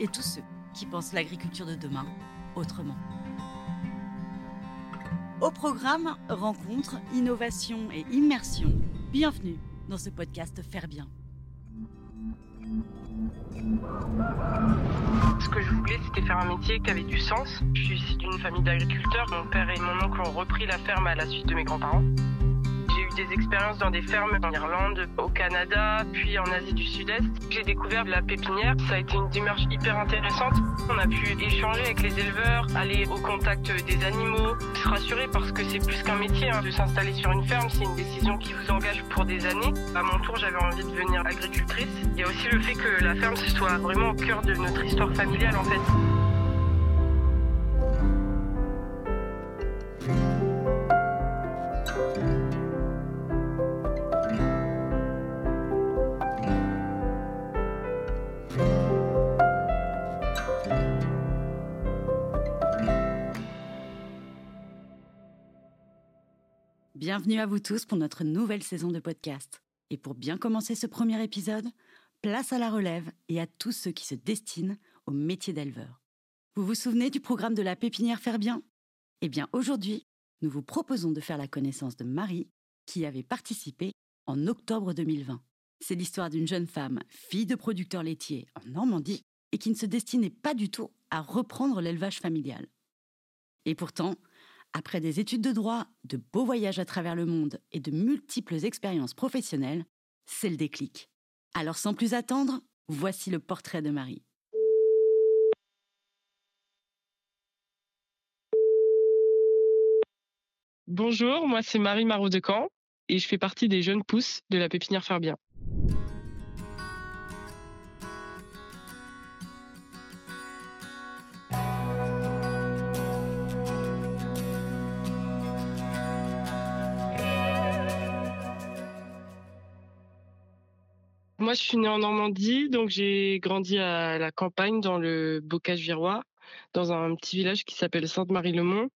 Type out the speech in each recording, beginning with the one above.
et tous ceux qui pensent l'agriculture de demain autrement. Au programme Rencontres, Innovation et Immersion, bienvenue dans ce podcast Faire Bien. Ce que je voulais, c'était faire un métier qui avait du sens. Je suis d'une famille d'agriculteurs. Mon père et mon oncle ont repris la ferme à la suite de mes grands-parents des expériences dans des fermes en Irlande, au Canada, puis en Asie du Sud-Est. J'ai découvert la pépinière. Ça a été une démarche hyper intéressante. On a pu échanger avec les éleveurs, aller au contact des animaux, se rassurer parce que c'est plus qu'un métier hein, de s'installer sur une ferme. C'est une décision qui vous engage pour des années. À mon tour, j'avais envie de devenir agricultrice. Il y a aussi le fait que la ferme soit vraiment au cœur de notre histoire familiale en fait. Bienvenue à vous tous pour notre nouvelle saison de podcast. Et pour bien commencer ce premier épisode, place à la relève et à tous ceux qui se destinent au métier d'éleveur. Vous vous souvenez du programme de la pépinière Faire Bien Eh bien aujourd'hui, nous vous proposons de faire la connaissance de Marie, qui avait participé en octobre 2020. C'est l'histoire d'une jeune femme, fille de producteur laitier en Normandie, et qui ne se destinait pas du tout à reprendre l'élevage familial. Et pourtant, après des études de droit, de beaux voyages à travers le monde et de multiples expériences professionnelles, c'est le déclic. Alors sans plus attendre, voici le portrait de Marie. Bonjour, moi c'est Marie Marot de Caen et je fais partie des jeunes pousses de la pépinière Faire Moi, je suis née en Normandie, donc j'ai grandi à la campagne, dans le bocage virois, dans un petit village qui s'appelle Sainte-Marie-le-Mont.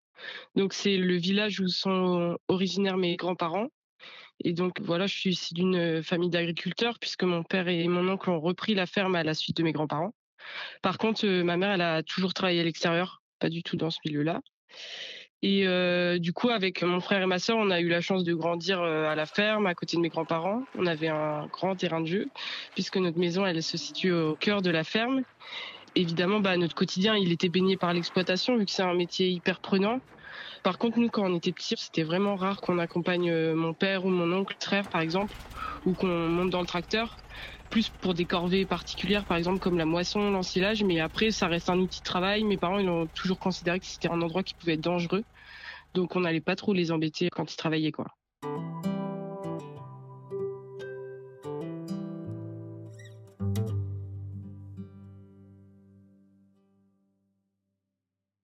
Donc, c'est le village où sont originaires mes grands-parents. Et donc, voilà, je suis issue d'une famille d'agriculteurs, puisque mon père et mon oncle ont repris la ferme à la suite de mes grands-parents. Par contre, euh, ma mère, elle a toujours travaillé à l'extérieur, pas du tout dans ce milieu-là. Et euh, du coup, avec mon frère et ma sœur, on a eu la chance de grandir euh, à la ferme, à côté de mes grands-parents. On avait un grand terrain de jeu, puisque notre maison, elle se situe au cœur de la ferme. Évidemment, bah, notre quotidien, il était baigné par l'exploitation, vu que c'est un métier hyper prenant. Par contre, nous, quand on était petits, c'était vraiment rare qu'on accompagne euh, mon père ou mon oncle, frère, par exemple, ou qu'on monte dans le tracteur plus pour des corvées particulières, par exemple comme la moisson, l'ensilage, mais après ça reste un outil de travail. Mes parents ils ont toujours considéré que c'était un endroit qui pouvait être dangereux, donc on n'allait pas trop les embêter quand ils travaillaient quoi.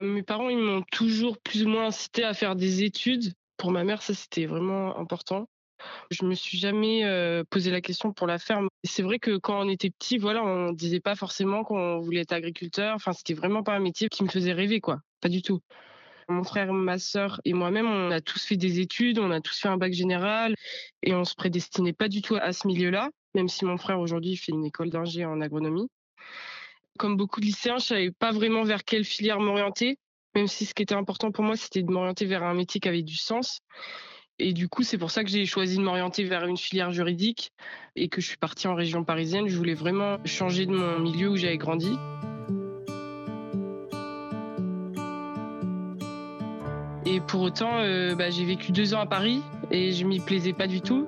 Mes parents ils m'ont toujours plus ou moins incité à faire des études. Pour ma mère ça c'était vraiment important. Je me suis jamais euh, posé la question pour la ferme. C'est vrai que quand on était petit, voilà, on disait pas forcément qu'on voulait être agriculteur. Enfin, c'était vraiment pas un métier qui me faisait rêver, quoi. Pas du tout. Mon frère, ma sœur et moi-même, on a tous fait des études, on a tous fait un bac général et on se prédestinait pas du tout à ce milieu-là, même si mon frère aujourd'hui fait une école d'ingé en agronomie. Comme beaucoup de lycéens, je savais pas vraiment vers quelle filière m'orienter, même si ce qui était important pour moi, c'était de m'orienter vers un métier qui avait du sens. Et du coup, c'est pour ça que j'ai choisi de m'orienter vers une filière juridique et que je suis partie en région parisienne. Je voulais vraiment changer de mon milieu où j'avais grandi. Et pour autant, euh, bah, j'ai vécu deux ans à Paris et je m'y plaisais pas du tout.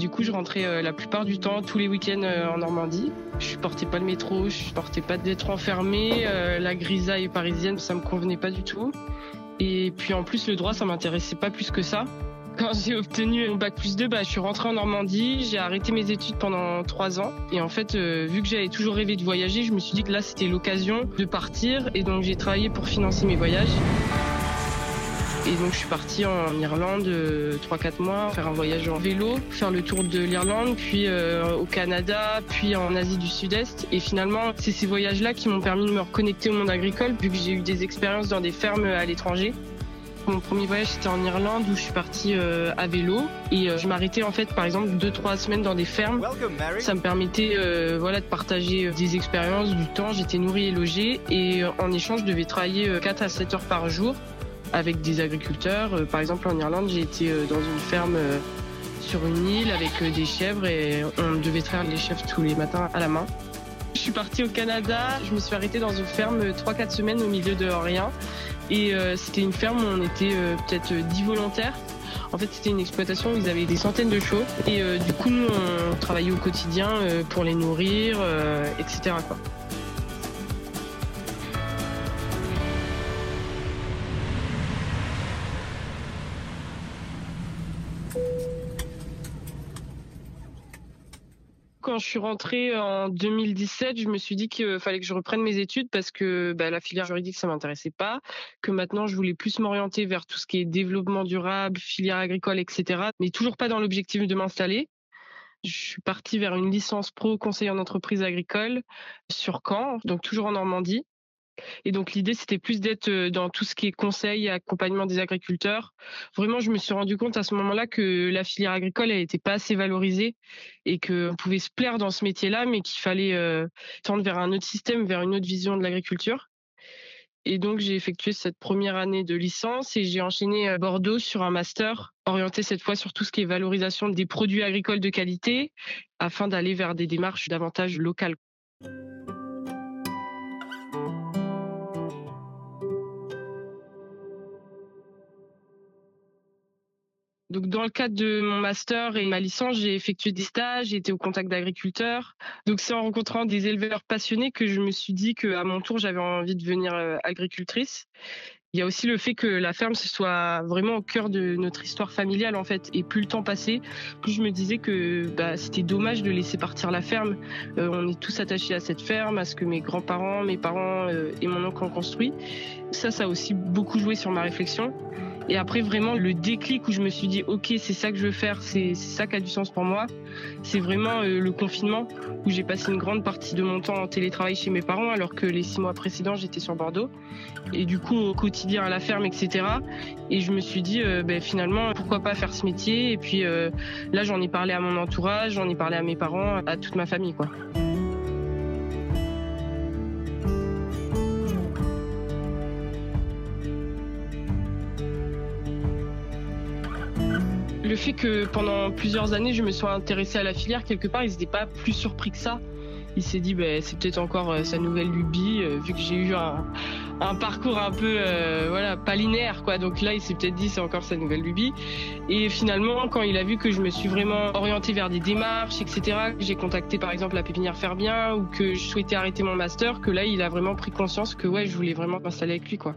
Du coup, je rentrais euh, la plupart du temps, tous les week-ends euh, en Normandie. Je supportais pas le métro, je supportais pas d'être enfermée. la grisaille parisienne, ça me convenait pas du tout. Et puis en plus, le droit, ça m'intéressait pas plus que ça. Quand j'ai obtenu mon bac plus 2, bah, je suis rentrée en Normandie, j'ai arrêté mes études pendant trois ans. Et en fait, euh, vu que j'avais toujours rêvé de voyager, je me suis dit que là, c'était l'occasion de partir. Et donc, j'ai travaillé pour financer mes voyages. Et donc je suis partie en Irlande 3-4 euh, mois, faire un voyage en vélo, faire le tour de l'Irlande, puis euh, au Canada, puis en Asie du Sud-Est. Et finalement, c'est ces voyages-là qui m'ont permis de me reconnecter au monde agricole, vu que j'ai eu des expériences dans des fermes à l'étranger. Mon premier voyage, c'était en Irlande où je suis partie euh, à vélo et euh, je m'arrêtais en fait, par exemple, deux trois semaines dans des fermes. Ça me permettait, euh, voilà, de partager des expériences, du temps. J'étais nourrie et logée et en échange, je devais travailler 4 à 7 heures par jour avec des agriculteurs. Par exemple, en Irlande, j'ai été dans une ferme sur une île avec des chèvres et on devait traire les chèvres tous les matins à la main. Je suis partie au Canada, je me suis arrêtée dans une ferme 3-4 semaines au milieu de rien et euh, c'était une ferme où on était euh, peut-être 10 volontaires. En fait, c'était une exploitation où ils avaient des centaines de chevaux. Et euh, du coup, nous, on travaillait au quotidien pour les nourrir, etc. quand je suis rentrée en 2017, je me suis dit qu'il fallait que je reprenne mes études parce que bah, la filière juridique, ça m'intéressait pas, que maintenant, je voulais plus m'orienter vers tout ce qui est développement durable, filière agricole, etc. Mais toujours pas dans l'objectif de m'installer. Je suis partie vers une licence pro conseiller en entreprise agricole sur Caen, donc toujours en Normandie. Et donc l'idée, c'était plus d'être euh, dans tout ce qui est conseil et accompagnement des agriculteurs. Vraiment, je me suis rendu compte à ce moment-là que la filière agricole, n'était pas assez valorisée et qu'on pouvait se plaire dans ce métier-là, mais qu'il fallait euh, tendre vers un autre système, vers une autre vision de l'agriculture. Et donc, j'ai effectué cette première année de licence et j'ai enchaîné à Bordeaux sur un master orienté cette fois sur tout ce qui est valorisation des produits agricoles de qualité afin d'aller vers des démarches davantage locales. Dans le cadre de mon master et ma licence, j'ai effectué des stages, j'ai été au contact d'agriculteurs. Donc, c'est en rencontrant des éleveurs passionnés que je me suis dit qu'à mon tour, j'avais envie de devenir euh, agricultrice. Il y a aussi le fait que la ferme ce soit vraiment au cœur de notre histoire familiale en fait. Et plus le temps passait, plus je me disais que bah, c'était dommage de laisser partir la ferme. Euh, on est tous attachés à cette ferme, à ce que mes grands-parents, mes parents euh, et mon oncle ont construit. Ça, ça a aussi beaucoup joué sur ma réflexion. Et après, vraiment, le déclic où je me suis dit, OK, c'est ça que je veux faire, c'est ça qui a du sens pour moi, c'est vraiment euh, le confinement où j'ai passé une grande partie de mon temps en télétravail chez mes parents, alors que les six mois précédents, j'étais sur Bordeaux. Et du coup, au quotidien à la ferme, etc. Et je me suis dit, euh, ben, finalement, pourquoi pas faire ce métier? Et puis euh, là, j'en ai parlé à mon entourage, j'en ai parlé à mes parents, à toute ma famille, quoi. Que pendant plusieurs années, je me sois intéressée à la filière, quelque part, ils n'étaient pas plus surpris que ça. Il s'est dit, bah, c'est peut-être encore euh, sa nouvelle lubie, euh, vu que j'ai eu un, parcours un peu, euh, voilà, pas linéaire, quoi. Donc là, il s'est peut-être dit, c'est encore sa nouvelle lubie. Et finalement, quand il a vu que je me suis vraiment orientée vers des démarches, etc., que j'ai contacté par exemple la pépinière Faire Bien ou que je souhaitais arrêter mon master, que là, il a vraiment pris conscience que ouais, je voulais vraiment m'installer avec lui, quoi.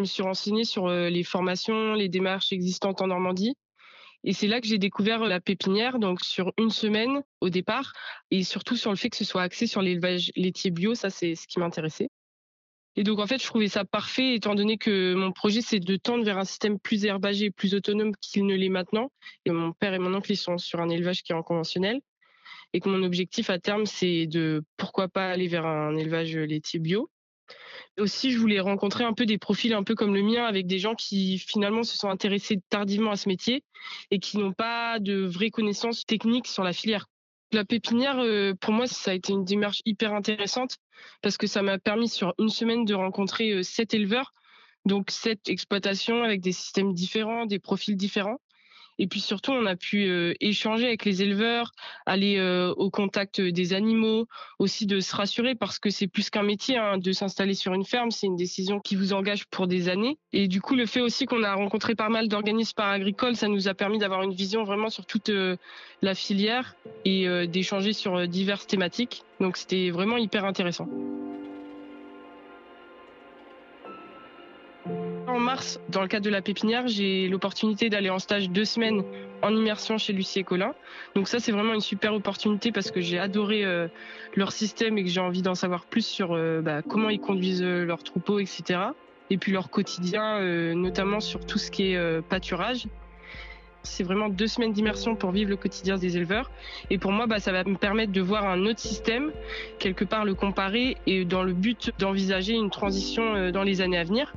Je me suis renseignée sur les formations, les démarches existantes en Normandie. Et c'est là que j'ai découvert la pépinière, donc sur une semaine au départ, et surtout sur le fait que ce soit axé sur l'élevage laitier bio, ça c'est ce qui m'intéressait. Et donc en fait, je trouvais ça parfait, étant donné que mon projet c'est de tendre vers un système plus herbagé, plus autonome qu'il ne l'est maintenant. Et mon père et mon oncle ils sont sur un élevage qui est en conventionnel, et que mon objectif à terme c'est de pourquoi pas aller vers un élevage laitier bio. Aussi, je voulais rencontrer un peu des profils un peu comme le mien, avec des gens qui finalement se sont intéressés tardivement à ce métier et qui n'ont pas de vraies connaissances techniques sur la filière. La pépinière, euh, pour moi, ça a été une démarche hyper intéressante parce que ça m'a permis sur une semaine de rencontrer euh, sept éleveurs, donc sept exploitations avec des systèmes différents, des profils différents. Et puis surtout, on a pu échanger avec les éleveurs, aller au contact des animaux, aussi de se rassurer parce que c'est plus qu'un métier hein, de s'installer sur une ferme, c'est une décision qui vous engage pour des années. Et du coup, le fait aussi qu'on a rencontré pas mal d'organismes agricoles, ça nous a permis d'avoir une vision vraiment sur toute la filière et d'échanger sur diverses thématiques. Donc c'était vraiment hyper intéressant. En mars, dans le cadre de la pépinière, j'ai l'opportunité d'aller en stage deux semaines en immersion chez Lucie et Colin. Donc ça, c'est vraiment une super opportunité parce que j'ai adoré euh, leur système et que j'ai envie d'en savoir plus sur euh, bah, comment ils conduisent euh, leurs troupeaux, etc. Et puis leur quotidien, notamment sur tout ce qui est pâturage. C'est vraiment deux semaines d'immersion pour vivre le quotidien des éleveurs. Et pour moi, bah, ça va me permettre de voir un autre système, quelque part le comparer et dans le but d'envisager une transition dans les années à venir.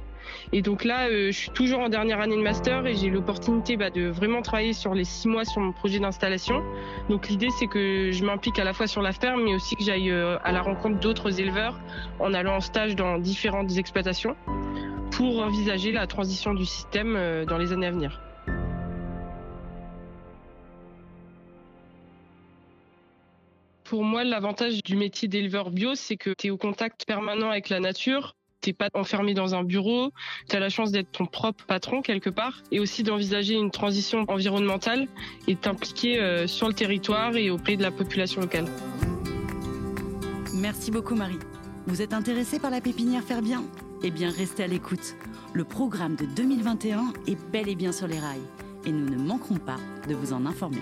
Et donc là, euh, je suis toujours en dernière année de master et j'ai l'opportunité bah, de vraiment travailler sur les six mois sur mon projet d'installation. Donc l'idée, c'est que je m'implique à la fois sur la ferme, mais aussi que j'aille euh, à la rencontre d'autres éleveurs en allant en stage dans différentes exploitations pour envisager la transition du système euh, dans les années à venir. Pour moi, l'avantage du métier d'éleveur bio, c'est que tu es au contact permanent avec la nature t'es pas enfermé dans un bureau, tu as la chance d'être ton propre patron quelque part et aussi d'envisager une transition environnementale et t'impliquer euh, sur le territoire et auprès de la population locale. Merci beaucoup Marie. Vous êtes intéressée par la pépinière Faire Bien? Eh bien restez à l'écoute. Le programme de 2021 est bel et bien sur les rails et nous ne manquerons pas de vous en informer.